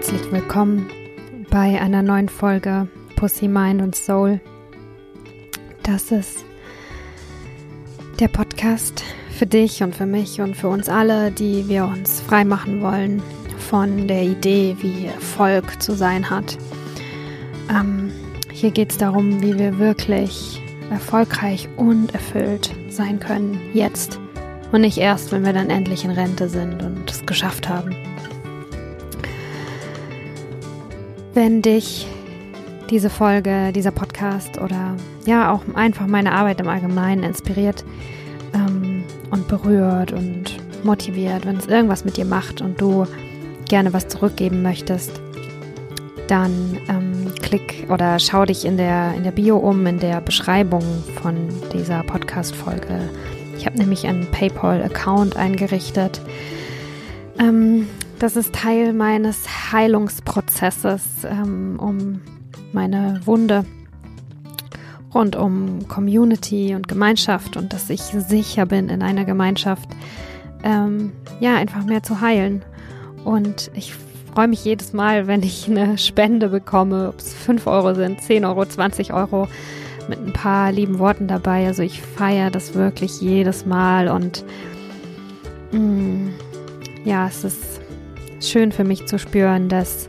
herzlich willkommen bei einer neuen Folge Pussy, Mind und Soul. Das ist der Podcast für dich und für mich und für uns alle, die wir uns frei machen wollen von der Idee, wie Erfolg zu sein hat. Ähm, hier geht es darum, wie wir wirklich erfolgreich und erfüllt sein können, jetzt und nicht erst, wenn wir dann endlich in Rente sind und es geschafft haben. Wenn dich diese Folge, dieser Podcast oder ja auch einfach meine Arbeit im Allgemeinen inspiriert ähm, und berührt und motiviert, wenn es irgendwas mit dir macht und du gerne was zurückgeben möchtest, dann ähm, klick oder schau dich in der, in der Bio um, in der Beschreibung von dieser Podcast-Folge. Ich habe nämlich einen PayPal-Account eingerichtet. Ähm, das ist Teil meines Heilungsprozesses, ähm, um meine Wunde rund um Community und Gemeinschaft und dass ich sicher bin in einer Gemeinschaft, ähm, ja, einfach mehr zu heilen. Und ich freue mich jedes Mal, wenn ich eine Spende bekomme, ob es 5 Euro sind, 10 Euro, 20 Euro, mit ein paar lieben Worten dabei. Also ich feiere das wirklich jedes Mal und mh, mm, ja, es ist schön für mich zu spüren, dass,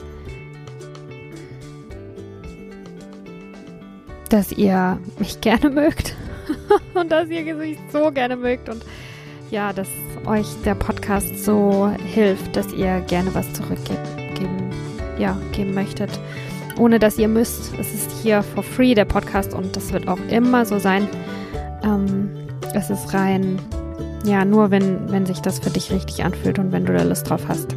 dass ihr mich gerne mögt und dass ihr mich so gerne mögt und ja, dass euch der Podcast so hilft, dass ihr gerne was zurückgeben ja, geben möchtet, ohne dass ihr müsst. Es ist hier for free der Podcast und das wird auch immer so sein. Ähm, es ist rein, ja, nur wenn, wenn sich das für dich richtig anfühlt und wenn du da Lust drauf hast.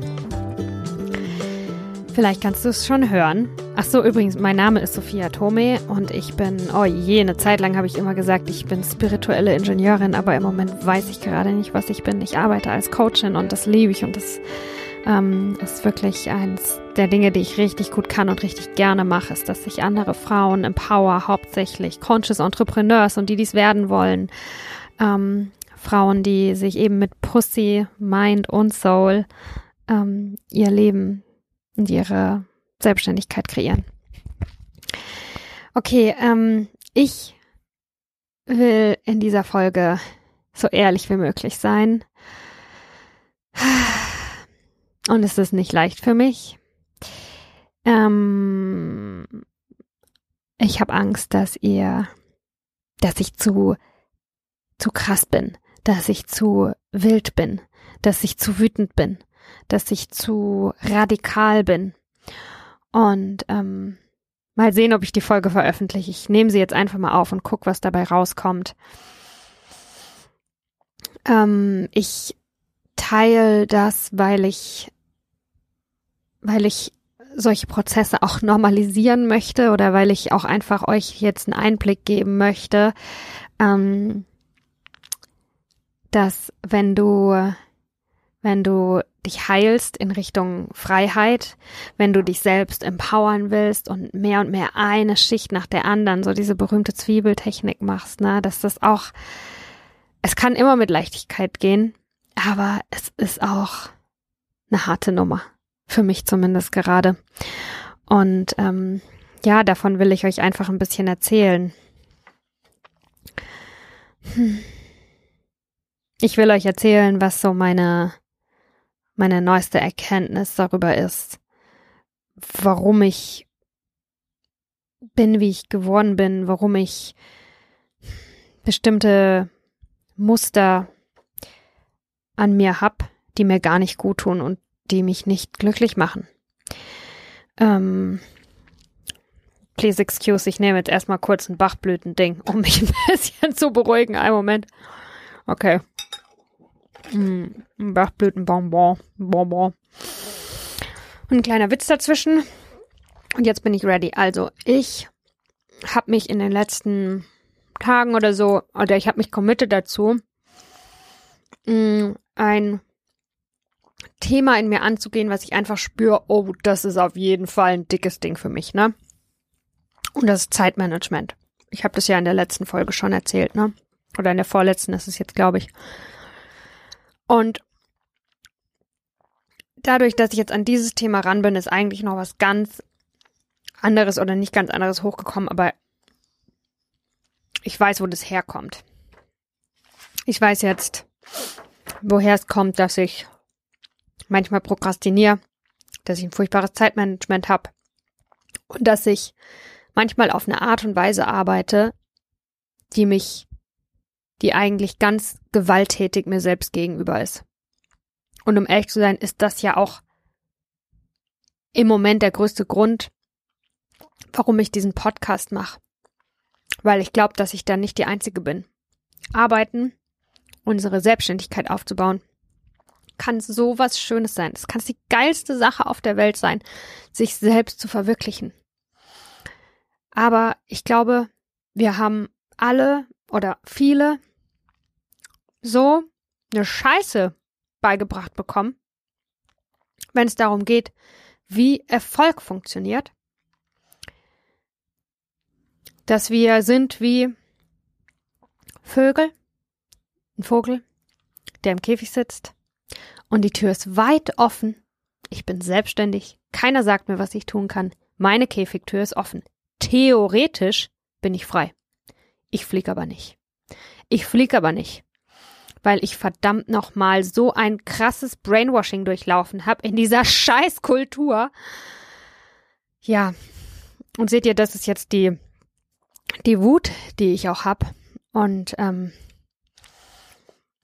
Vielleicht kannst du es schon hören. Ach so, übrigens, mein Name ist Sophia Tome und ich bin, oh je, eine Zeit lang habe ich immer gesagt, ich bin spirituelle Ingenieurin, aber im Moment weiß ich gerade nicht, was ich bin. Ich arbeite als Coachin und das liebe ich und das ähm, ist wirklich eins der Dinge, die ich richtig gut kann und richtig gerne mache, ist, dass ich andere Frauen empower, hauptsächlich Conscious Entrepreneurs und die dies werden wollen. Ähm, Frauen, die sich eben mit Pussy, Mind und Soul ähm, ihr Leben und ihre Selbstständigkeit kreieren. Okay, ähm, ich will in dieser Folge so ehrlich wie möglich sein. Und es ist nicht leicht für mich. Ähm, ich habe Angst, dass ihr, dass ich zu, zu krass bin, dass ich zu wild bin, dass ich zu wütend bin, dass ich zu radikal bin. Und ähm, mal sehen, ob ich die Folge veröffentliche. Ich nehme sie jetzt einfach mal auf und gucke, was dabei rauskommt. Ähm, ich teile das, weil ich, weil ich solche Prozesse auch normalisieren möchte oder weil ich auch einfach euch jetzt einen Einblick geben möchte, ähm, dass wenn du wenn du dich heilst in Richtung Freiheit, wenn du dich selbst empowern willst und mehr und mehr eine Schicht nach der anderen, so diese berühmte Zwiebeltechnik machst, ne, dass das auch, es kann immer mit Leichtigkeit gehen, aber es ist auch eine harte Nummer. Für mich zumindest gerade. Und ähm, ja, davon will ich euch einfach ein bisschen erzählen. Hm. Ich will euch erzählen, was so meine meine neueste Erkenntnis darüber ist, warum ich bin, wie ich geworden bin, warum ich bestimmte Muster an mir hab, die mir gar nicht gut tun und die mich nicht glücklich machen. Ähm, please excuse, ich nehme jetzt erstmal kurz ein Bachblütending, um mich ein bisschen zu beruhigen. Einen Moment. Okay. Mm, Bachblütenbonbon. Bonbon. Und ein kleiner Witz dazwischen. Und jetzt bin ich ready. Also, ich habe mich in den letzten Tagen oder so, oder ich habe mich committed dazu, mm, ein Thema in mir anzugehen, was ich einfach spüre, oh, das ist auf jeden Fall ein dickes Ding für mich, ne? Und das ist Zeitmanagement. Ich habe das ja in der letzten Folge schon erzählt, ne? Oder in der vorletzten ist es jetzt, glaube ich. Und dadurch, dass ich jetzt an dieses Thema ran bin, ist eigentlich noch was ganz anderes oder nicht ganz anderes hochgekommen, aber ich weiß, wo das herkommt. Ich weiß jetzt, woher es kommt, dass ich manchmal prokrastiniere, dass ich ein furchtbares Zeitmanagement habe und dass ich manchmal auf eine Art und Weise arbeite, die mich, die eigentlich ganz gewalttätig mir selbst gegenüber ist. Und um ehrlich zu sein, ist das ja auch im Moment der größte Grund, warum ich diesen Podcast mache. Weil ich glaube, dass ich da nicht die Einzige bin. Arbeiten, unsere Selbstständigkeit aufzubauen, kann so was Schönes sein. Es kann die geilste Sache auf der Welt sein, sich selbst zu verwirklichen. Aber ich glaube, wir haben alle oder viele so eine Scheiße beigebracht bekommen, wenn es darum geht, wie Erfolg funktioniert, dass wir sind wie Vögel, ein Vogel, der im Käfig sitzt und die Tür ist weit offen. Ich bin selbstständig, keiner sagt mir, was ich tun kann. Meine Käfigtür ist offen. Theoretisch bin ich frei. Ich fliege aber nicht. Ich fliege aber nicht, weil ich verdammt nochmal so ein krasses Brainwashing durchlaufen habe in dieser Scheißkultur. Ja, und seht ihr, das ist jetzt die die Wut, die ich auch habe. Und ähm,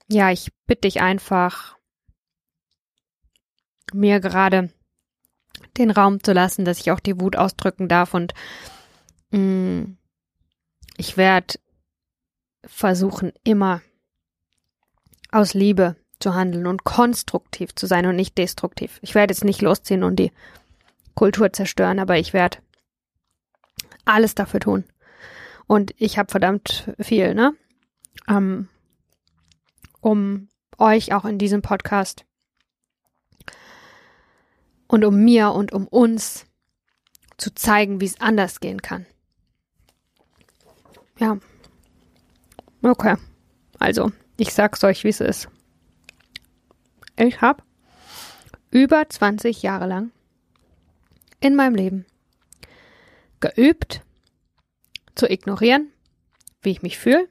ja, ich bitte dich einfach, mir gerade den Raum zu lassen, dass ich auch die Wut ausdrücken darf. Und mh, mm, ich werde versuchen, immer aus Liebe zu handeln und konstruktiv zu sein und nicht destruktiv. Ich werde jetzt nicht losziehen und die Kultur zerstören, aber ich werde alles dafür tun, und ich habe verdammt viel, ne? Ähm, um euch auch in diesem Podcast und um mir und um uns zu zeigen, wie es anders gehen kann. Ja. Okay. Also, ich sag's euch, wie es ist. Ich habe über 20 Jahre lang in meinem Leben geübt, zu ignorieren, wie ich mich fühle,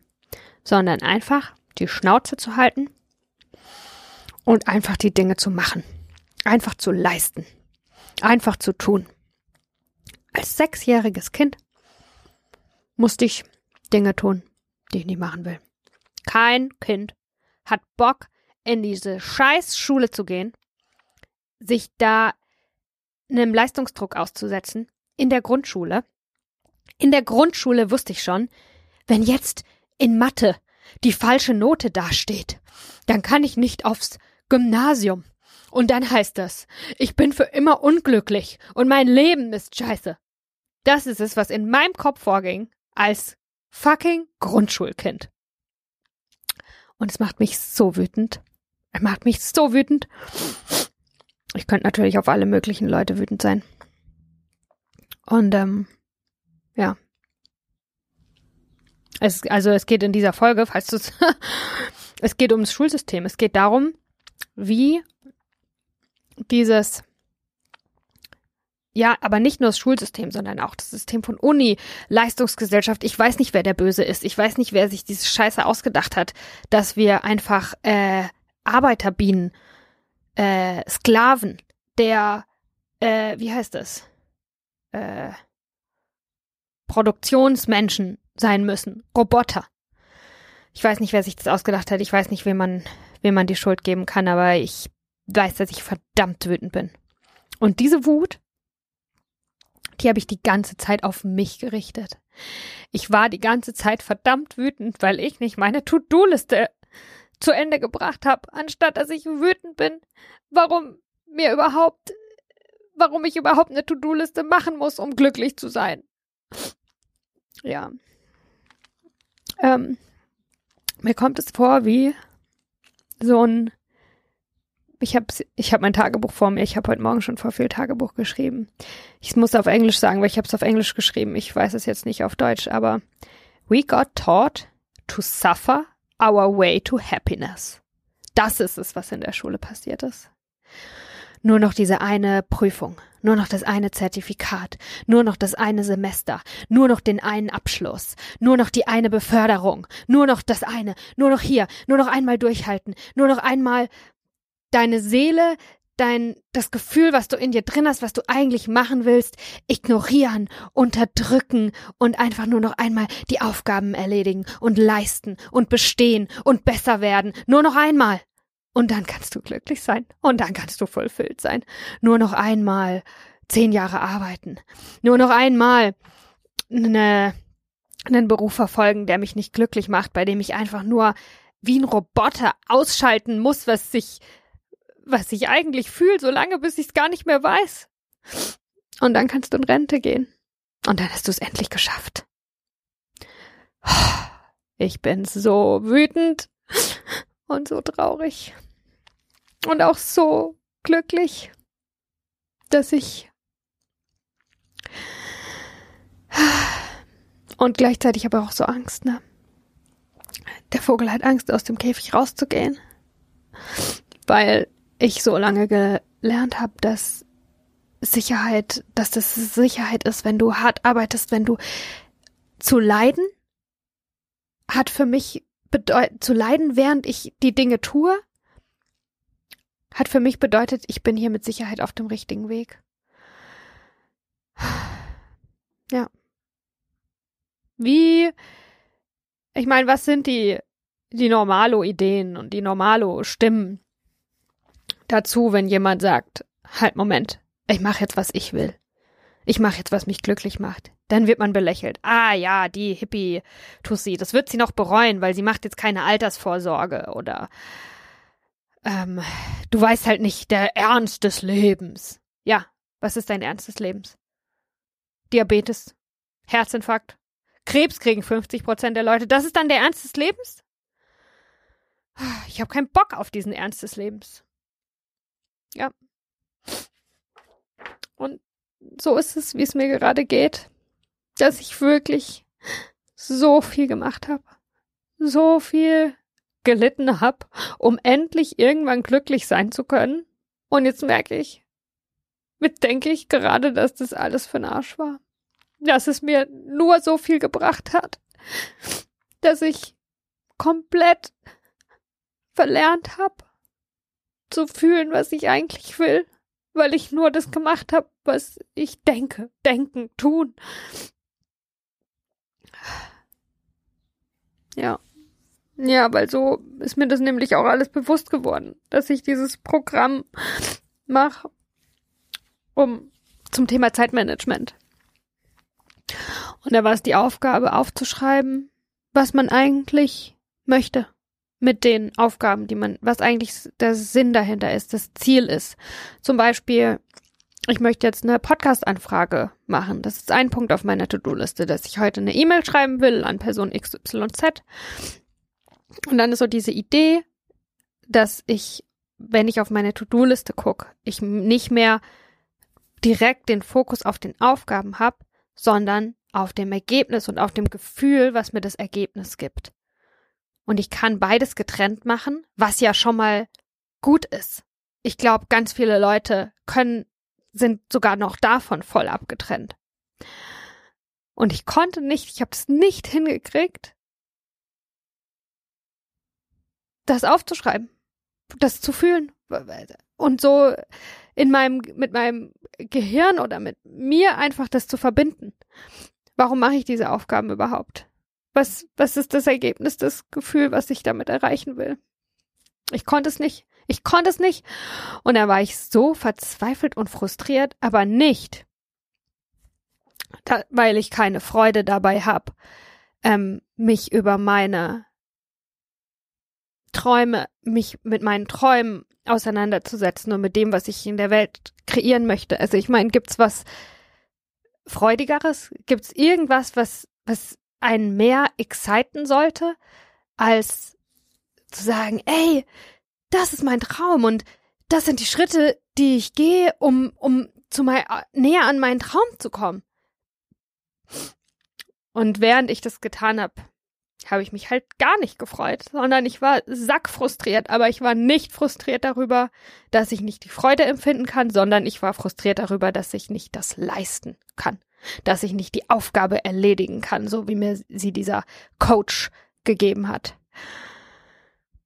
sondern einfach die Schnauze zu halten und einfach die Dinge zu machen, einfach zu leisten, einfach zu tun. Als sechsjähriges Kind musste ich Dinge tun, die ich nicht machen will. Kein Kind hat Bock, in diese Scheißschule zu gehen, sich da einem Leistungsdruck auszusetzen, in der Grundschule, in der Grundschule wusste ich schon, wenn jetzt in Mathe die falsche Note dasteht, dann kann ich nicht aufs Gymnasium. Und dann heißt das, ich bin für immer unglücklich und mein Leben ist scheiße. Das ist es, was in meinem Kopf vorging als fucking Grundschulkind. Und es macht mich so wütend. Es macht mich so wütend. Ich könnte natürlich auf alle möglichen Leute wütend sein. Und ähm, ja. Es, also es geht in dieser Folge, falls du es, es geht ums Schulsystem. Es geht darum, wie dieses, ja, aber nicht nur das Schulsystem, sondern auch das System von Uni, Leistungsgesellschaft. Ich weiß nicht, wer der Böse ist. Ich weiß nicht, wer sich diese Scheiße ausgedacht hat, dass wir einfach äh, Arbeiterbienen, äh, Sklaven, der, äh, wie heißt das? Äh, Produktionsmenschen sein müssen, Roboter. Ich weiß nicht, wer sich das ausgedacht hat. Ich weiß nicht, wem man, wem man die Schuld geben kann, aber ich weiß, dass ich verdammt wütend bin. Und diese Wut, die habe ich die ganze Zeit auf mich gerichtet. Ich war die ganze Zeit verdammt wütend, weil ich nicht meine To-Do-Liste zu Ende gebracht habe, anstatt dass ich wütend bin, warum mir überhaupt, warum ich überhaupt eine To-Do-Liste machen muss, um glücklich zu sein ja. Ähm, mir kommt es vor wie so ein ich habe ich hab mein Tagebuch vor mir. Ich habe heute Morgen schon vor viel Tagebuch geschrieben. Ich muss auf Englisch sagen, weil ich habe es auf Englisch geschrieben. Ich weiß es jetzt nicht auf Deutsch, aber we got taught to suffer our way to happiness. Das ist es, was in der Schule passiert ist. nur noch diese eine Prüfung, nur noch das eine Zertifikat, nur noch das eine Semester, nur noch den einen Abschluss, nur noch die eine Beförderung, nur noch das eine, nur noch hier, nur noch einmal durchhalten, nur noch einmal deine Seele, dein, das Gefühl, was du in dir drin hast, was du eigentlich machen willst, ignorieren, unterdrücken und einfach nur noch einmal die Aufgaben erledigen und leisten und bestehen und besser werden. Nur noch einmal. Und dann kannst du glücklich sein. Und dann kannst du vollfüllt sein. Nur noch einmal zehn Jahre arbeiten. Nur noch einmal eine, einen Beruf verfolgen, der mich nicht glücklich macht, bei dem ich einfach nur wie ein Roboter ausschalten muss, was sich, was ich eigentlich fühle, so lange, bis ich es gar nicht mehr weiß. Und dann kannst du in Rente gehen. Und dann hast du es endlich geschafft. Ich bin so wütend und so traurig und auch so glücklich, dass ich und gleichzeitig aber auch so Angst, ne? Der Vogel hat Angst, aus dem Käfig rauszugehen, weil ich so lange gelernt habe, dass Sicherheit, dass das Sicherheit ist, wenn du hart arbeitest, wenn du zu leiden, hat für mich bedeutet, zu leiden, während ich die Dinge tue, hat für mich bedeutet, ich bin hier mit Sicherheit auf dem richtigen Weg. Ja. Wie, ich meine, was sind die, die Normalo-Ideen und die Normalo-Stimmen dazu, wenn jemand sagt, halt, Moment, ich mache jetzt, was ich will. Ich mache jetzt, was mich glücklich macht. Dann wird man belächelt. Ah ja, die Hippie-Tussi, das wird sie noch bereuen, weil sie macht jetzt keine Altersvorsorge oder ähm, du weißt halt nicht der Ernst des Lebens. Ja, was ist dein Ernst des Lebens? Diabetes, Herzinfarkt, Krebs kriegen 50 Prozent der Leute. Das ist dann der Ernst des Lebens? Ich habe keinen Bock auf diesen Ernst des Lebens. Ja. Und so ist es, wie es mir gerade geht, dass ich wirklich so viel gemacht habe. So viel gelitten habe, um endlich irgendwann glücklich sein zu können. Und jetzt merke ich, mit denke ich gerade, dass das alles für Arsch war. Dass es mir nur so viel gebracht hat, dass ich komplett verlernt habe, zu fühlen, was ich eigentlich will, weil ich nur das gemacht habe, was ich denke, denken, tun. Ja. Ja, weil so ist mir das nämlich auch alles bewusst geworden, dass ich dieses Programm mache, um zum Thema Zeitmanagement. Und da war es die Aufgabe aufzuschreiben, was man eigentlich möchte mit den Aufgaben, die man, was eigentlich der Sinn dahinter ist, das Ziel ist. Zum Beispiel, ich möchte jetzt eine Podcast-Anfrage machen. Das ist ein Punkt auf meiner To-Do-Liste, dass ich heute eine E-Mail schreiben will an Person XYZ und dann ist so diese Idee, dass ich, wenn ich auf meine To-Do-Liste gucke, ich nicht mehr direkt den Fokus auf den Aufgaben habe, sondern auf dem Ergebnis und auf dem Gefühl, was mir das Ergebnis gibt. Und ich kann beides getrennt machen, was ja schon mal gut ist. Ich glaube, ganz viele Leute können, sind sogar noch davon voll abgetrennt. Und ich konnte nicht, ich habe es nicht hingekriegt, das aufzuschreiben, das zu fühlen und so in meinem mit meinem Gehirn oder mit mir einfach das zu verbinden. Warum mache ich diese Aufgaben überhaupt? Was was ist das Ergebnis, das Gefühl, was ich damit erreichen will? Ich konnte es nicht. Ich konnte es nicht. Und da war ich so verzweifelt und frustriert, aber nicht, da, weil ich keine Freude dabei habe, ähm, mich über meine Träume, mich mit meinen Träumen auseinanderzusetzen und mit dem, was ich in der Welt kreieren möchte. Also ich meine, gibt's was Freudigeres? Gibt's irgendwas, was, was einen mehr exciten sollte, als zu sagen, ey, das ist mein Traum und das sind die Schritte, die ich gehe, um, um zu mein, näher an meinen Traum zu kommen. Und während ich das getan habe, habe ich mich halt gar nicht gefreut, sondern ich war sackfrustriert, aber ich war nicht frustriert darüber, dass ich nicht die Freude empfinden kann, sondern ich war frustriert darüber, dass ich nicht das leisten kann, dass ich nicht die Aufgabe erledigen kann, so wie mir sie dieser Coach gegeben hat.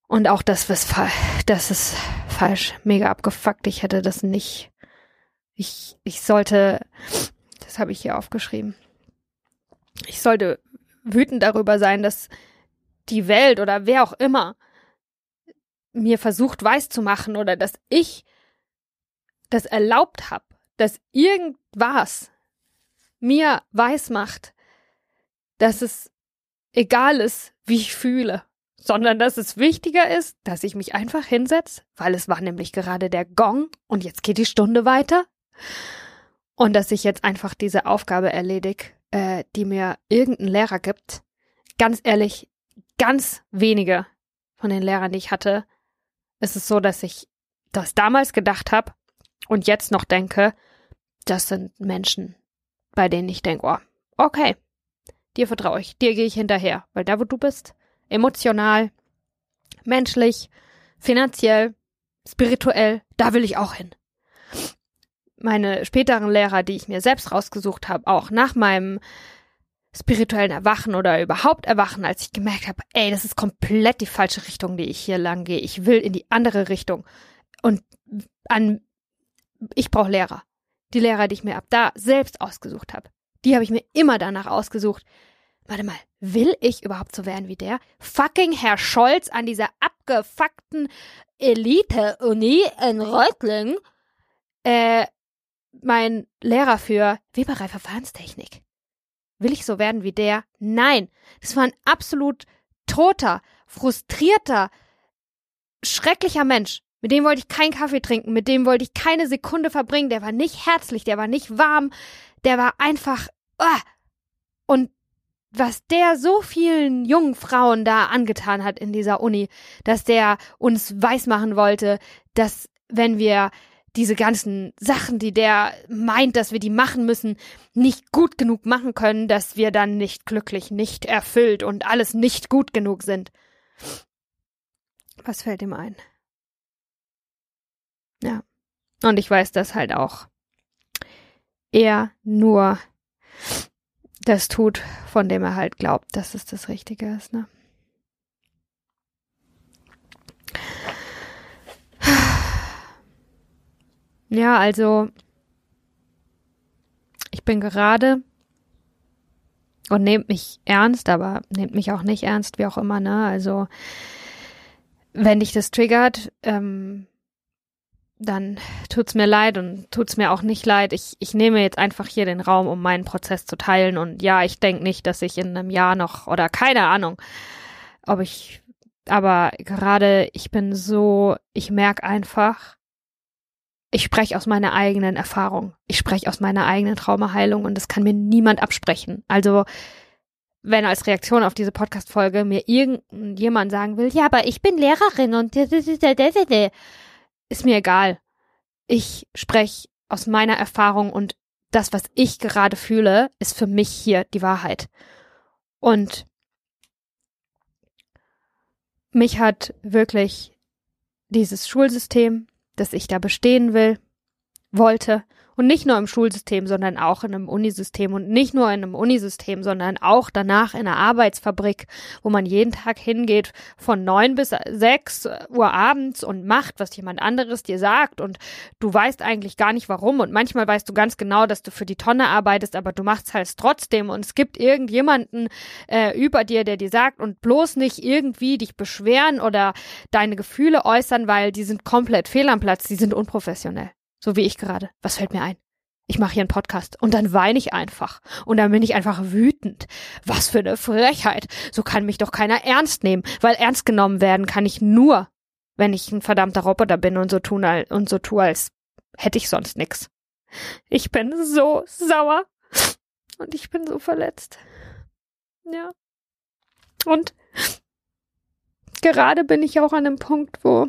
Und auch das ist, das ist falsch, mega abgefuckt. Ich hätte das nicht. Ich, ich sollte, das habe ich hier aufgeschrieben. Ich sollte wütend darüber sein, dass die Welt oder wer auch immer mir versucht weiszumachen oder dass ich das erlaubt habe, dass irgendwas mir weismacht, dass es egal ist, wie ich fühle, sondern dass es wichtiger ist, dass ich mich einfach hinsetze, weil es war nämlich gerade der Gong und jetzt geht die Stunde weiter. Und dass ich jetzt einfach diese Aufgabe erledige äh, die mir irgendein Lehrer gibt, ganz ehrlich, ganz wenige von den Lehrern, die ich hatte, ist es so, dass ich das damals gedacht habe und jetzt noch denke, das sind Menschen, bei denen ich denke, oh, okay, dir vertraue ich, dir gehe ich hinterher, weil da, wo du bist, emotional, menschlich, finanziell, spirituell, da will ich auch hin meine späteren Lehrer, die ich mir selbst rausgesucht habe, auch nach meinem spirituellen Erwachen oder überhaupt Erwachen, als ich gemerkt habe, ey, das ist komplett die falsche Richtung, die ich hier lang gehe. Ich will in die andere Richtung. Und an ich brauche Lehrer. Die Lehrer, die ich mir ab da selbst ausgesucht habe, die habe ich mir immer danach ausgesucht. Warte mal, will ich überhaupt so werden wie der? Fucking Herr Scholz an dieser abgefuckten Elite-Uni in Reutlingen äh, mein Lehrer für Weberei Verfahrenstechnik. Will ich so werden wie der? Nein. Das war ein absolut toter, frustrierter, schrecklicher Mensch. Mit dem wollte ich keinen Kaffee trinken, mit dem wollte ich keine Sekunde verbringen. Der war nicht herzlich, der war nicht warm, der war einfach. Uh. Und was der so vielen jungen Frauen da angetan hat in dieser Uni, dass der uns weismachen wollte, dass wenn wir diese ganzen Sachen, die der meint, dass wir die machen müssen, nicht gut genug machen können, dass wir dann nicht glücklich, nicht erfüllt und alles nicht gut genug sind. Was fällt ihm ein? Ja. Und ich weiß, dass halt auch er nur das tut, von dem er halt glaubt, dass es das Richtige ist, ne? Ja, also ich bin gerade und nehmt mich ernst, aber nehmt mich auch nicht ernst, wie auch immer, ne? Also wenn dich das triggert, ähm, dann tut's mir leid und tut's mir auch nicht leid. Ich, ich nehme jetzt einfach hier den Raum, um meinen Prozess zu teilen. Und ja, ich denke nicht, dass ich in einem Jahr noch oder keine Ahnung, ob ich, aber gerade ich bin so, ich merke einfach, ich spreche aus meiner eigenen Erfahrung. Ich spreche aus meiner eigenen Traumaheilung und das kann mir niemand absprechen. Also, wenn als Reaktion auf diese Podcast-Folge mir irgendjemand sagen will, ja, aber ich bin Lehrerin und ist mir egal. Ich spreche aus meiner Erfahrung und das, was ich gerade fühle, ist für mich hier die Wahrheit. Und mich hat wirklich dieses Schulsystem, dass ich da bestehen will, wollte und nicht nur im Schulsystem, sondern auch in einem Unisystem. Und nicht nur in einem Unisystem, sondern auch danach in einer Arbeitsfabrik, wo man jeden Tag hingeht von neun bis sechs Uhr abends und macht, was jemand anderes dir sagt. Und du weißt eigentlich gar nicht warum. Und manchmal weißt du ganz genau, dass du für die Tonne arbeitest, aber du machst halt trotzdem. Und es gibt irgendjemanden äh, über dir, der dir sagt und bloß nicht irgendwie dich beschweren oder deine Gefühle äußern, weil die sind komplett fehl am Platz, die sind unprofessionell. So wie ich gerade. Was fällt mir ein? Ich mache hier einen Podcast und dann weine ich einfach. Und dann bin ich einfach wütend. Was für eine Frechheit. So kann mich doch keiner ernst nehmen, weil ernst genommen werden kann ich nur, wenn ich ein verdammter Roboter bin und so tun und so tue, als hätte ich sonst nix. Ich bin so sauer und ich bin so verletzt. Ja. Und gerade bin ich auch an einem Punkt, wo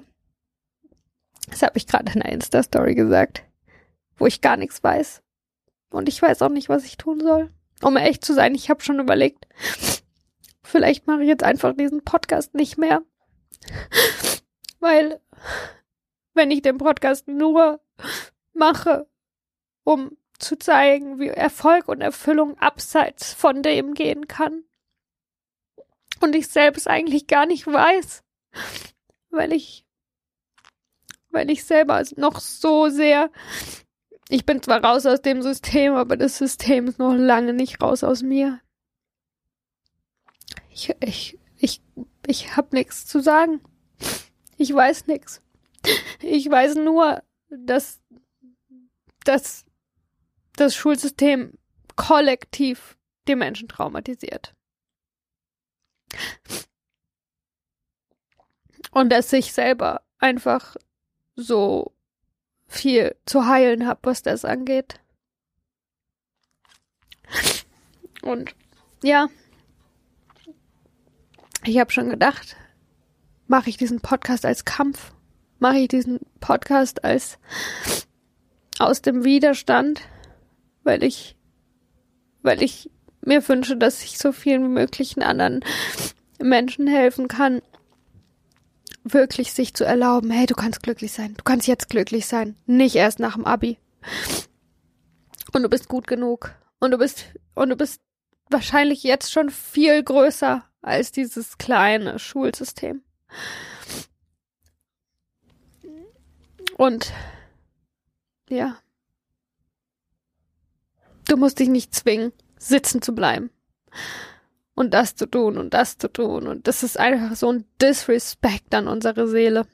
das habe ich gerade in einer Insta-Story gesagt, wo ich gar nichts weiß. Und ich weiß auch nicht, was ich tun soll. Um echt zu sein, ich habe schon überlegt, vielleicht mache ich jetzt einfach diesen Podcast nicht mehr. Weil, wenn ich den Podcast nur mache, um zu zeigen, wie Erfolg und Erfüllung abseits von dem gehen kann. Und ich selbst eigentlich gar nicht weiß, weil ich, weil ich selber noch so sehr, ich bin zwar raus aus dem System, aber das System ist noch lange nicht raus aus mir. Ich, ich, ich, ich hab nichts zu sagen. Ich weiß nichts. Ich weiß nur, dass, dass das Schulsystem kollektiv die Menschen traumatisiert. Und dass ich selber einfach so viel zu heilen habe, was das angeht. Und ja, ich habe schon gedacht, mache ich diesen Podcast als Kampf? Mache ich diesen Podcast als aus dem Widerstand? Weil ich, weil ich mir wünsche, dass ich so vielen möglichen anderen Menschen helfen kann, wirklich sich zu erlauben, hey, du kannst glücklich sein, du kannst jetzt glücklich sein, nicht erst nach dem Abi. Und du bist gut genug. Und du bist, und du bist wahrscheinlich jetzt schon viel größer als dieses kleine Schulsystem. Und ja, du musst dich nicht zwingen, sitzen zu bleiben und das zu tun und das zu tun. Und das ist einfach so ein Disrespect an unsere Seele.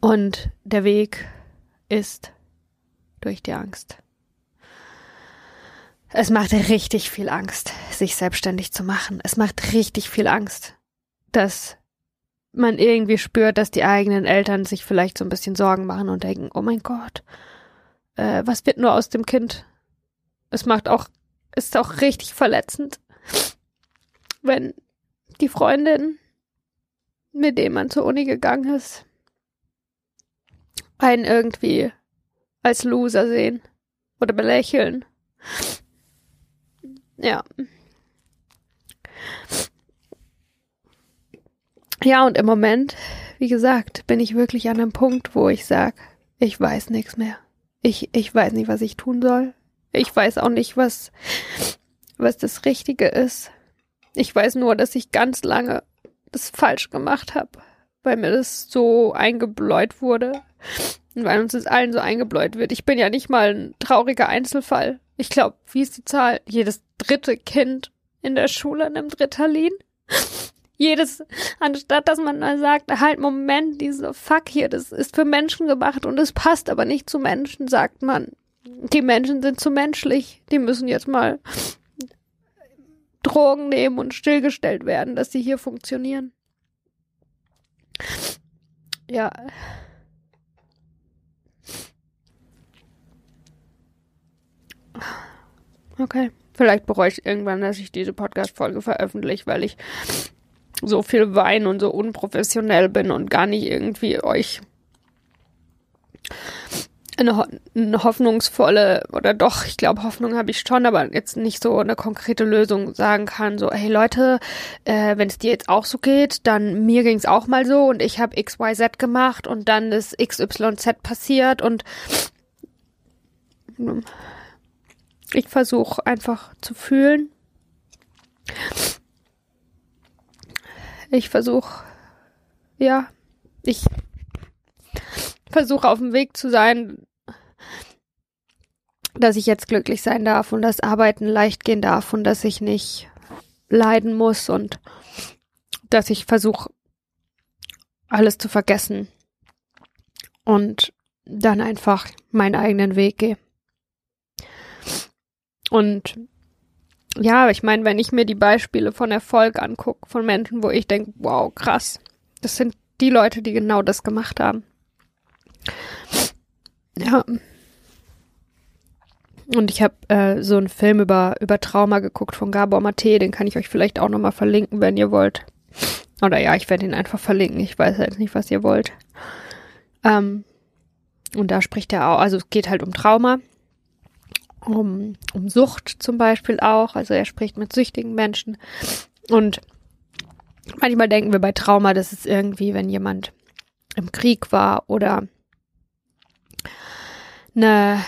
Und der Weg ist durch die Angst. Es macht richtig viel Angst, sich selbstständig zu machen. Es macht richtig viel Angst, dass man irgendwie spürt, dass die eigenen Eltern sich vielleicht so ein bisschen Sorgen machen und denken, oh mein Gott, äh, was wird nur aus dem Kind? Es macht auch, ist auch richtig verletzend, wenn die Freundin, mit dem man zur Uni gegangen ist, einen irgendwie als Loser sehen oder belächeln ja. Ja, und im Moment, wie gesagt, bin ich wirklich an einem Punkt, wo ich sage, ich weiß nichts mehr. Ich, ich weiß nicht, was ich tun soll. Ich weiß auch nicht, was, was das Richtige ist. Ich weiß nur, dass ich ganz lange das falsch gemacht habe, weil mir das so eingebläut wurde. Und weil uns das allen so eingebläut wird. Ich bin ja nicht mal ein trauriger Einzelfall. Ich glaube, wie ist die Zahl? Jedes dritte Kind in der Schule nimmt Ritalin. Jedes, anstatt dass man mal sagt, halt Moment, diese Fuck hier, das ist für Menschen gemacht und es passt aber nicht zu Menschen, sagt man. Die Menschen sind zu menschlich. Die müssen jetzt mal Drogen nehmen und stillgestellt werden, dass sie hier funktionieren. Ja. Okay. Vielleicht bereue ich irgendwann, dass ich diese Podcast-Folge veröffentliche, weil ich so viel weine und so unprofessionell bin und gar nicht irgendwie euch eine, eine hoffnungsvolle oder doch, ich glaube, Hoffnung habe ich schon, aber jetzt nicht so eine konkrete Lösung sagen kann. So, hey Leute, äh, wenn es dir jetzt auch so geht, dann mir ging es auch mal so und ich habe XYZ gemacht und dann ist XYZ passiert und ich versuche einfach zu fühlen. Ich versuche, ja, ich versuche auf dem Weg zu sein, dass ich jetzt glücklich sein darf und dass Arbeiten leicht gehen darf und dass ich nicht leiden muss und dass ich versuche, alles zu vergessen und dann einfach meinen eigenen Weg gehe. Und ja, ich meine, wenn ich mir die Beispiele von Erfolg angucke, von Menschen, wo ich denke, wow, krass, das sind die Leute, die genau das gemacht haben. Ja. Und ich habe äh, so einen Film über, über Trauma geguckt von Gabor Mate, den kann ich euch vielleicht auch nochmal verlinken, wenn ihr wollt. Oder ja, ich werde ihn einfach verlinken, ich weiß jetzt nicht, was ihr wollt. Ähm, und da spricht er auch, also es geht halt um Trauma um, um Sucht zum Beispiel auch. Also er spricht mit süchtigen Menschen. Und manchmal denken wir bei Trauma, das ist irgendwie, wenn jemand im Krieg war oder eine,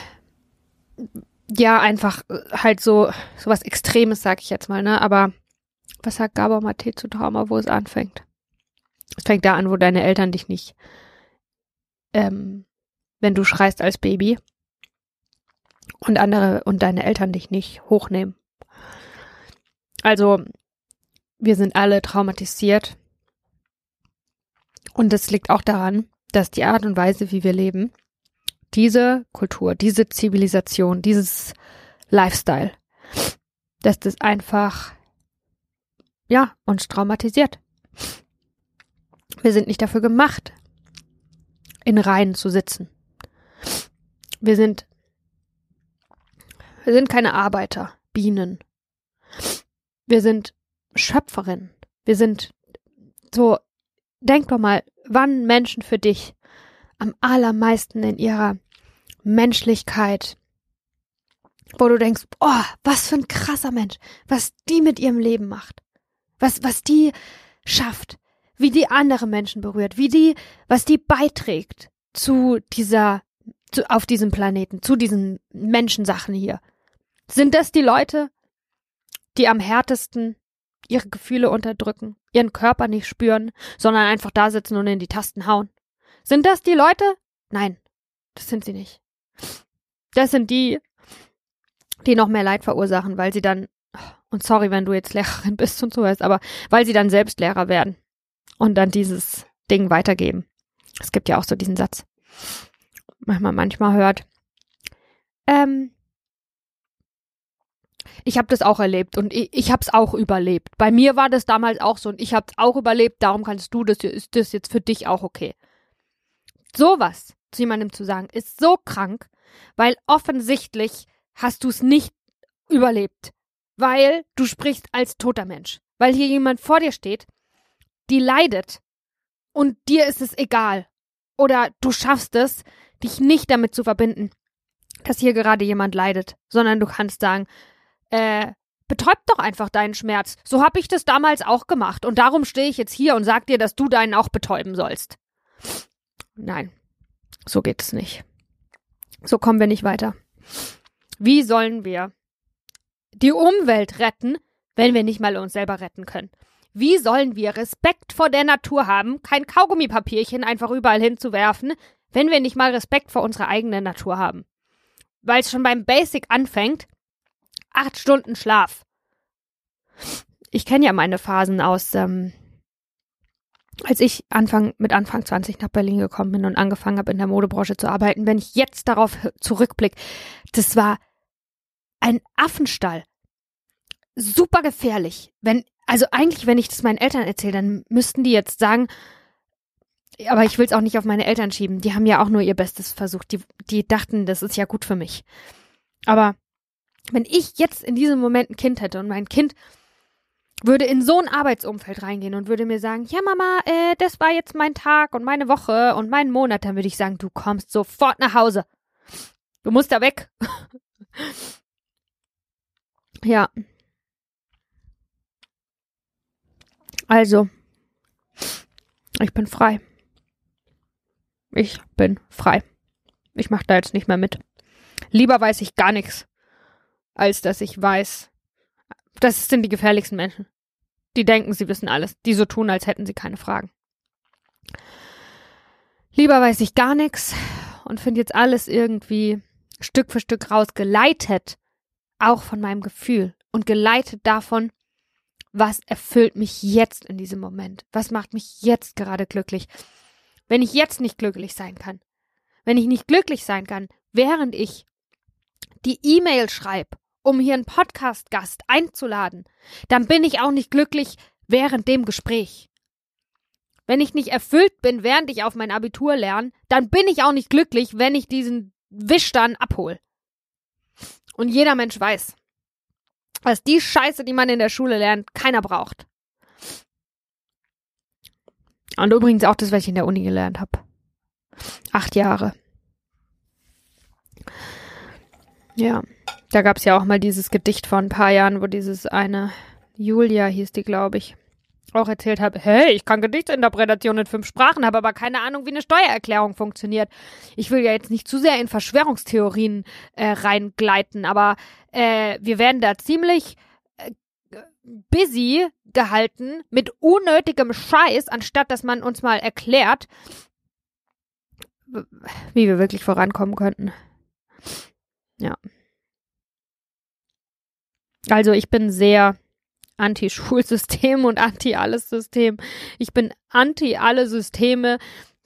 ja, einfach halt so, so was Extremes, sag ich jetzt mal, ne? Aber was sagt Gabor Mate zu Trauma, wo es anfängt? Es fängt da an, wo deine Eltern dich nicht, ähm, wenn du schreist als Baby und andere und deine Eltern dich nicht hochnehmen. Also, wir sind alle traumatisiert. Und es liegt auch daran, dass die Art und Weise, wie wir leben, diese Kultur, diese Zivilisation, dieses Lifestyle, dass das einfach, ja, uns traumatisiert. Wir sind nicht dafür gemacht, in Reihen zu sitzen. Wir sind, wir sind keine Arbeiter, Bienen. Wir sind Schöpferinnen. Wir sind so, denk doch mal, wann Menschen für dich am allermeisten in ihrer Menschlichkeit, wo du denkst, oh, was für ein krasser Mensch, was die mit ihrem Leben macht, was, was die schafft, wie die andere Menschen berührt, wie die, was die beiträgt zu dieser, zu, auf diesem Planeten, zu diesen Menschensachen hier. Sind das die Leute, die am härtesten ihre Gefühle unterdrücken, ihren Körper nicht spüren, sondern einfach da sitzen und in die Tasten hauen? Sind das die Leute? Nein, das sind sie nicht. Das sind die, die noch mehr Leid verursachen, weil sie dann, und sorry, wenn du jetzt Lehrerin bist und so weißt, aber weil sie dann selbst Lehrer werden und dann dieses Ding weitergeben. Es gibt ja auch so diesen Satz, manchmal manchmal hört. Ähm, ich habe das auch erlebt und ich, ich habe es auch überlebt. Bei mir war das damals auch so und ich habe es auch überlebt, darum kannst du das, ist das jetzt für dich auch okay. Sowas zu jemandem zu sagen, ist so krank, weil offensichtlich hast du es nicht überlebt, weil du sprichst als toter Mensch, weil hier jemand vor dir steht, die leidet und dir ist es egal. Oder du schaffst es, dich nicht damit zu verbinden, dass hier gerade jemand leidet, sondern du kannst sagen, äh, betäub doch einfach deinen Schmerz. So hab ich das damals auch gemacht und darum stehe ich jetzt hier und sag dir, dass du deinen auch betäuben sollst. Nein, so geht es nicht. So kommen wir nicht weiter. Wie sollen wir die Umwelt retten, wenn wir nicht mal uns selber retten können? Wie sollen wir Respekt vor der Natur haben, kein Kaugummipapierchen einfach überall hinzuwerfen, wenn wir nicht mal Respekt vor unserer eigenen Natur haben? Weil es schon beim Basic anfängt, acht Stunden Schlaf. Ich kenne ja meine Phasen aus, ähm, als ich Anfang, mit Anfang 20 nach Berlin gekommen bin und angefangen habe, in der Modebranche zu arbeiten, wenn ich jetzt darauf zurückblicke, das war ein Affenstall. Super gefährlich. Wenn also eigentlich, wenn ich das meinen Eltern erzähle, dann müssten die jetzt sagen, aber ich will es auch nicht auf meine Eltern schieben. Die haben ja auch nur ihr Bestes versucht. Die, die dachten, das ist ja gut für mich. Aber wenn ich jetzt in diesem Moment ein Kind hätte und mein Kind würde in so ein Arbeitsumfeld reingehen und würde mir sagen, ja Mama, äh, das war jetzt mein Tag und meine Woche und mein Monat, dann würde ich sagen, du kommst sofort nach Hause. Du musst da weg. ja, Also, ich bin frei. Ich bin frei. Ich mache da jetzt nicht mehr mit. Lieber weiß ich gar nichts, als dass ich weiß, das sind die gefährlichsten Menschen. Die denken, sie wissen alles, die so tun, als hätten sie keine Fragen. Lieber weiß ich gar nichts und finde jetzt alles irgendwie Stück für Stück rausgeleitet, auch von meinem Gefühl und geleitet davon, was erfüllt mich jetzt in diesem Moment? Was macht mich jetzt gerade glücklich? Wenn ich jetzt nicht glücklich sein kann, wenn ich nicht glücklich sein kann, während ich die E-Mail schreibe, um hier einen Podcast-Gast einzuladen, dann bin ich auch nicht glücklich während dem Gespräch. Wenn ich nicht erfüllt bin, während ich auf mein Abitur lerne, dann bin ich auch nicht glücklich, wenn ich diesen Wisch dann abhole. Und jeder Mensch weiß, dass die Scheiße, die man in der Schule lernt, keiner braucht. Und übrigens auch das, was ich in der Uni gelernt habe. Acht Jahre. Ja. Da gab es ja auch mal dieses Gedicht vor ein paar Jahren, wo dieses eine, Julia hieß die, glaube ich, auch erzählt habe, hey, ich kann Gedichtsinterpretation in fünf Sprachen, habe aber keine Ahnung, wie eine Steuererklärung funktioniert. Ich will ja jetzt nicht zu sehr in Verschwörungstheorien äh, reingleiten, aber äh, wir werden da ziemlich äh, busy gehalten mit unnötigem Scheiß, anstatt dass man uns mal erklärt, wie wir wirklich vorankommen könnten. Ja. Also ich bin sehr Anti-Schulsystem und Anti-Alles-System. Ich bin anti alle Systeme,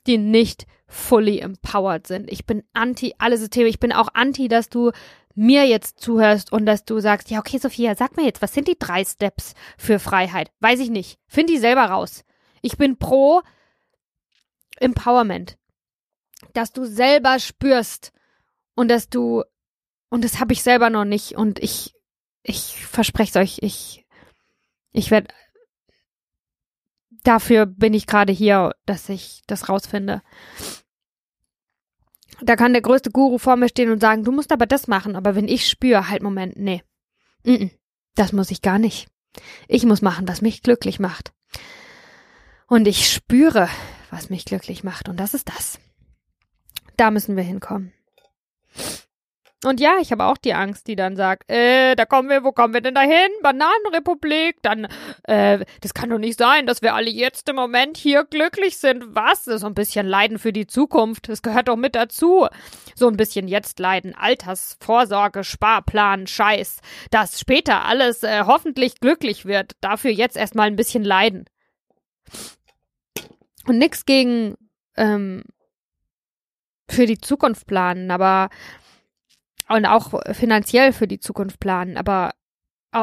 die nicht fully empowered sind. Ich bin anti alle Systeme. Ich bin auch anti, dass du mir jetzt zuhörst und dass du sagst, ja, okay, Sophia, sag mir jetzt, was sind die drei Steps für Freiheit? Weiß ich nicht. Find die selber raus. Ich bin pro Empowerment. Dass du selber spürst und dass du, und das habe ich selber noch nicht und ich, ich verspreche es euch, ich ich werde dafür bin ich gerade hier, dass ich das rausfinde. Da kann der größte Guru vor mir stehen und sagen, du musst aber das machen, aber wenn ich spüre, halt Moment, nee. Mm -mm, das muss ich gar nicht. Ich muss machen, was mich glücklich macht. Und ich spüre, was mich glücklich macht und das ist das. Da müssen wir hinkommen. Und ja, ich habe auch die Angst, die dann sagt, äh, da kommen wir, wo kommen wir denn dahin? Bananenrepublik, dann, äh, das kann doch nicht sein, dass wir alle jetzt im Moment hier glücklich sind. Was? So ein bisschen Leiden für die Zukunft. Das gehört doch mit dazu. So ein bisschen jetzt leiden, Altersvorsorge, Sparplan, Scheiß, dass später alles äh, hoffentlich glücklich wird. Dafür jetzt erstmal ein bisschen leiden. Und nix gegen, ähm, für die Zukunft planen, aber und auch finanziell für die Zukunft planen. Aber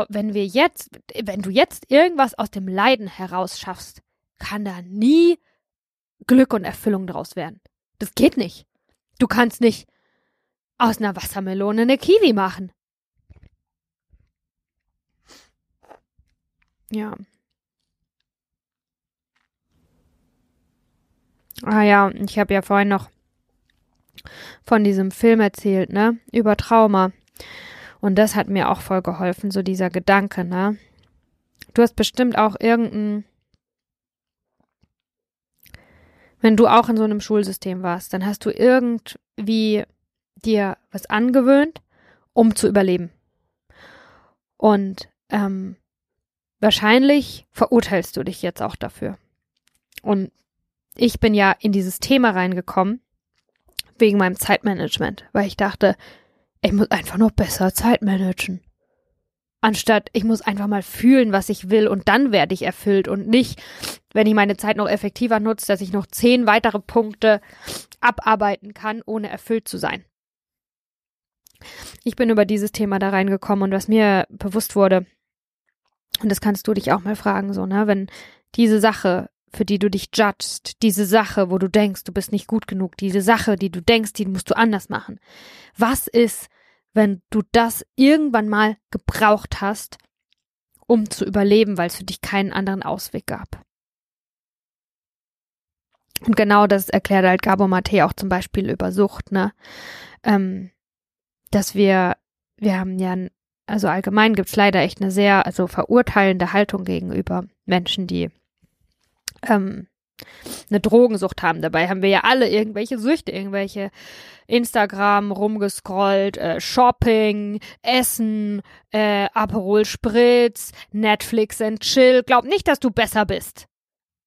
wenn wir jetzt, wenn du jetzt irgendwas aus dem Leiden heraus schaffst, kann da nie Glück und Erfüllung draus werden. Das geht nicht. Du kannst nicht aus einer Wassermelone eine Kiwi machen. Ja. Ah ja, ich habe ja vorhin noch von diesem Film erzählt, ne? Über Trauma. Und das hat mir auch voll geholfen, so dieser Gedanke, ne? Du hast bestimmt auch irgendein. Wenn du auch in so einem Schulsystem warst, dann hast du irgendwie dir was angewöhnt, um zu überleben. Und ähm, wahrscheinlich verurteilst du dich jetzt auch dafür. Und ich bin ja in dieses Thema reingekommen, wegen meinem Zeitmanagement, weil ich dachte, ich muss einfach noch besser Zeit managen. Anstatt ich muss einfach mal fühlen, was ich will und dann werde ich erfüllt und nicht, wenn ich meine Zeit noch effektiver nutze, dass ich noch zehn weitere Punkte abarbeiten kann, ohne erfüllt zu sein. Ich bin über dieses Thema da reingekommen und was mir bewusst wurde, und das kannst du dich auch mal fragen, so, ne, wenn diese Sache für die du dich judgst, diese Sache, wo du denkst, du bist nicht gut genug, diese Sache, die du denkst, die musst du anders machen. Was ist, wenn du das irgendwann mal gebraucht hast, um zu überleben, weil es für dich keinen anderen Ausweg gab? Und genau das erklärt halt Gabo Mate auch zum Beispiel über Sucht, ne? Ähm, dass wir, wir haben ja, also allgemein gibt's leider echt eine sehr, also verurteilende Haltung gegenüber Menschen, die ähm, eine Drogensucht haben. Dabei haben wir ja alle irgendwelche Süchte, irgendwelche Instagram rumgescrollt, äh, Shopping, Essen, äh, Aperol Spritz, Netflix and Chill. Glaub nicht, dass du besser bist,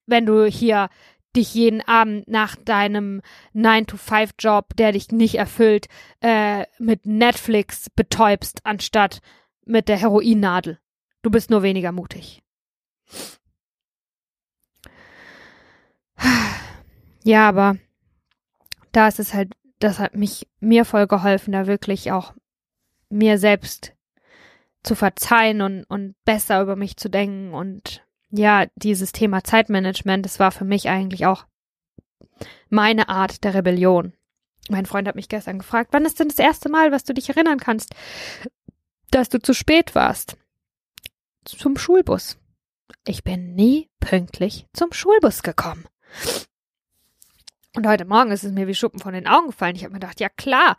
wenn du hier dich jeden Abend nach deinem 9-to-5-Job, der dich nicht erfüllt, äh, mit Netflix betäubst, anstatt mit der Heroinnadel. Du bist nur weniger mutig. Ja, aber da ist es halt, das hat mich mir voll geholfen, da wirklich auch mir selbst zu verzeihen und, und besser über mich zu denken. Und ja, dieses Thema Zeitmanagement, das war für mich eigentlich auch meine Art der Rebellion. Mein Freund hat mich gestern gefragt, wann ist denn das erste Mal, was du dich erinnern kannst, dass du zu spät warst? Zum Schulbus. Ich bin nie pünktlich zum Schulbus gekommen. Und heute Morgen ist es mir wie Schuppen von den Augen gefallen. Ich habe mir gedacht, ja klar,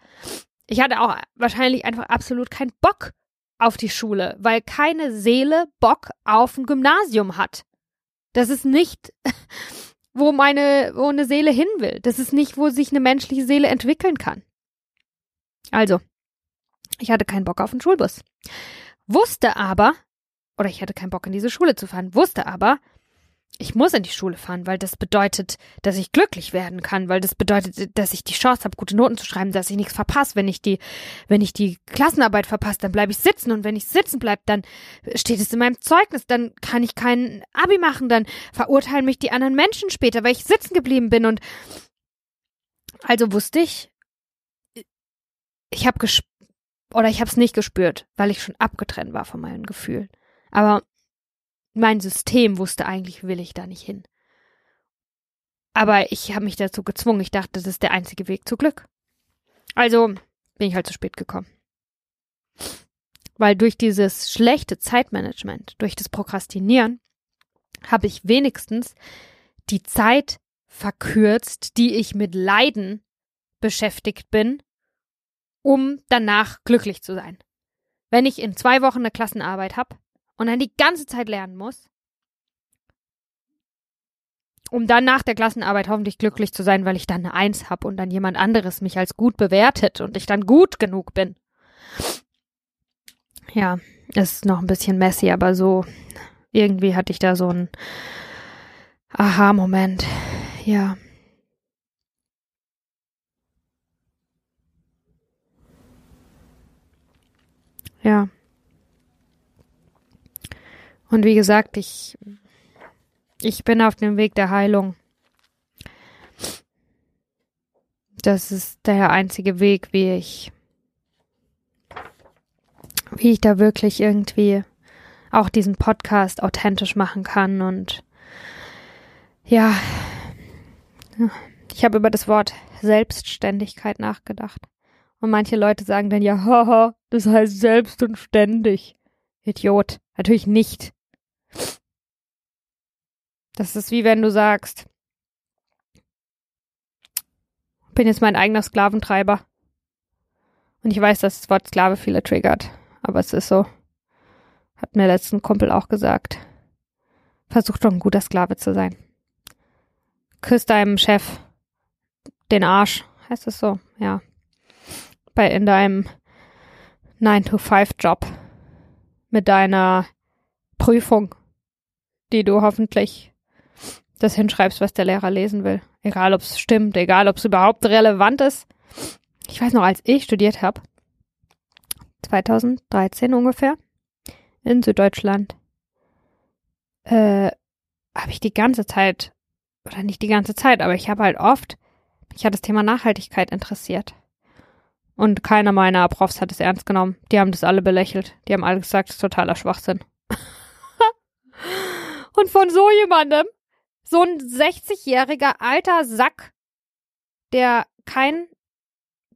Ich hatte auch wahrscheinlich einfach absolut keinen Bock auf die Schule, weil keine Seele Bock auf ein Gymnasium hat. Das ist nicht, wo meine, wo eine Seele hin will. Das ist nicht, wo sich eine menschliche Seele entwickeln kann. Also, ich hatte keinen Bock auf einen Schulbus. Wusste aber, oder ich hatte keinen Bock in diese Schule zu fahren, wusste aber, ich muss in die Schule fahren, weil das bedeutet, dass ich glücklich werden kann, weil das bedeutet, dass ich die Chance habe, gute Noten zu schreiben, dass ich nichts verpasse. Wenn ich die, wenn ich die Klassenarbeit verpasse, dann bleibe ich sitzen und wenn ich sitzen bleibe, dann steht es in meinem Zeugnis, dann kann ich kein Abi machen, dann verurteilen mich die anderen Menschen später, weil ich sitzen geblieben bin und also wusste ich, ich habe gespürt, oder ich habe es nicht gespürt, weil ich schon abgetrennt war von meinen Gefühlen. Aber mein System wusste eigentlich, will ich da nicht hin. Aber ich habe mich dazu gezwungen. Ich dachte, das ist der einzige Weg zu Glück. Also bin ich halt zu spät gekommen. Weil durch dieses schlechte Zeitmanagement, durch das Prokrastinieren, habe ich wenigstens die Zeit verkürzt, die ich mit Leiden beschäftigt bin, um danach glücklich zu sein. Wenn ich in zwei Wochen eine Klassenarbeit habe, und dann die ganze Zeit lernen muss, um dann nach der Klassenarbeit hoffentlich glücklich zu sein, weil ich dann eine Eins habe und dann jemand anderes mich als gut bewertet und ich dann gut genug bin. Ja, ist noch ein bisschen messy, aber so irgendwie hatte ich da so einen Aha-Moment. Ja. Ja. Und wie gesagt, ich, ich bin auf dem Weg der Heilung. Das ist der einzige Weg, wie ich, wie ich da wirklich irgendwie auch diesen Podcast authentisch machen kann und ja, ich habe über das Wort Selbstständigkeit nachgedacht. Und manche Leute sagen dann ja, haha, das heißt selbst und ständig. Idiot. Natürlich nicht. Das ist wie wenn du sagst, bin jetzt mein eigener Sklaventreiber. Und ich weiß, dass das Wort Sklave viele triggert, aber es ist so. Hat mir letzten Kumpel auch gesagt. Versuch doch ein guter Sklave zu sein. Küss deinem Chef den Arsch, heißt es so, ja. Bei in deinem 9-to-5-Job mit deiner Prüfung, die du hoffentlich das hinschreibst, was der Lehrer lesen will. Egal, ob es stimmt, egal, ob es überhaupt relevant ist. Ich weiß noch, als ich studiert habe, 2013 ungefähr, in Süddeutschland, äh, habe ich die ganze Zeit, oder nicht die ganze Zeit, aber ich habe halt oft, mich hat das Thema Nachhaltigkeit interessiert. Und keiner meiner Profs hat es ernst genommen. Die haben das alle belächelt. Die haben alle gesagt, es ist totaler Schwachsinn. Und von so jemandem so ein 60-jähriger alter Sack, der kein,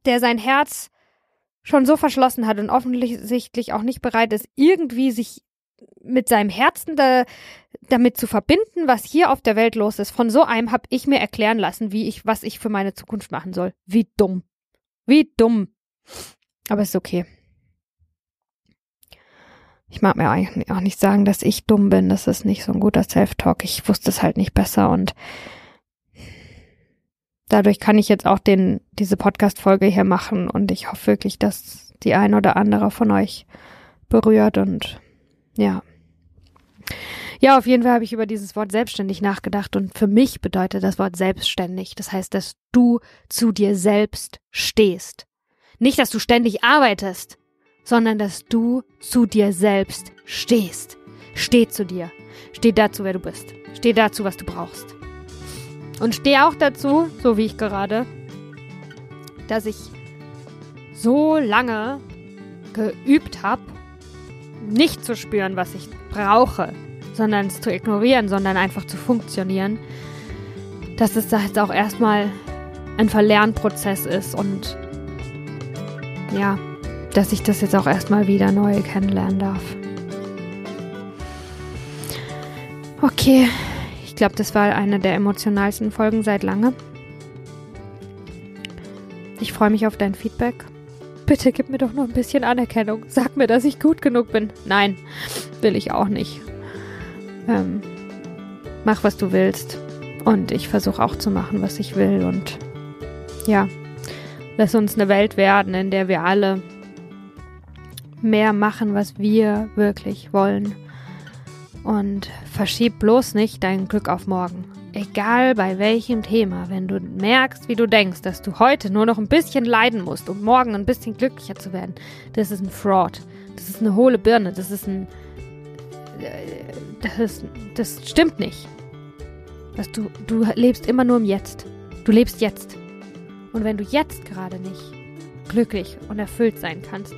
der sein Herz schon so verschlossen hat und offensichtlich auch nicht bereit ist, irgendwie sich mit seinem Herzen da, damit zu verbinden, was hier auf der Welt los ist. Von so einem habe ich mir erklären lassen, wie ich, was ich für meine Zukunft machen soll. Wie dumm. Wie dumm. Aber ist okay. Ich mag mir eigentlich auch nicht sagen, dass ich dumm bin. Das ist nicht so ein guter Self-Talk. Ich wusste es halt nicht besser und dadurch kann ich jetzt auch den, diese Podcast-Folge hier machen und ich hoffe wirklich, dass die ein oder andere von euch berührt und ja. Ja, auf jeden Fall habe ich über dieses Wort selbstständig nachgedacht und für mich bedeutet das Wort selbstständig. Das heißt, dass du zu dir selbst stehst. Nicht, dass du ständig arbeitest, sondern dass du zu dir selbst stehst. Steh zu dir. Steh dazu, wer du bist. Steh dazu, was du brauchst. Und steh auch dazu, so wie ich gerade, dass ich so lange geübt habe, nicht zu spüren, was ich brauche, sondern es zu ignorieren, sondern einfach zu funktionieren, dass es da jetzt auch erstmal ein Verlernprozess ist und ja, dass ich das jetzt auch erstmal wieder neu kennenlernen darf. Okay, ich glaube, das war eine der emotionalsten Folgen seit lange. Ich freue mich auf dein Feedback. bitte gib mir doch nur ein bisschen Anerkennung. Sag mir, dass ich gut genug bin. Nein, will ich auch nicht. Ähm, mach, was du willst. Und ich versuche auch zu machen, was ich will. Und ja, lass uns eine Welt werden, in der wir alle mehr machen, was wir wirklich wollen. Und verschieb bloß nicht dein Glück auf morgen. Egal bei welchem Thema, wenn du merkst, wie du denkst, dass du heute nur noch ein bisschen leiden musst, um morgen ein bisschen glücklicher zu werden, das ist ein Fraud. Das ist eine hohle Birne. Das ist ein. Äh, das, ist, das stimmt nicht. Dass du, du lebst immer nur im Jetzt. Du lebst jetzt. Und wenn du jetzt gerade nicht glücklich und erfüllt sein kannst,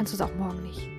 kannst du es auch morgen nicht.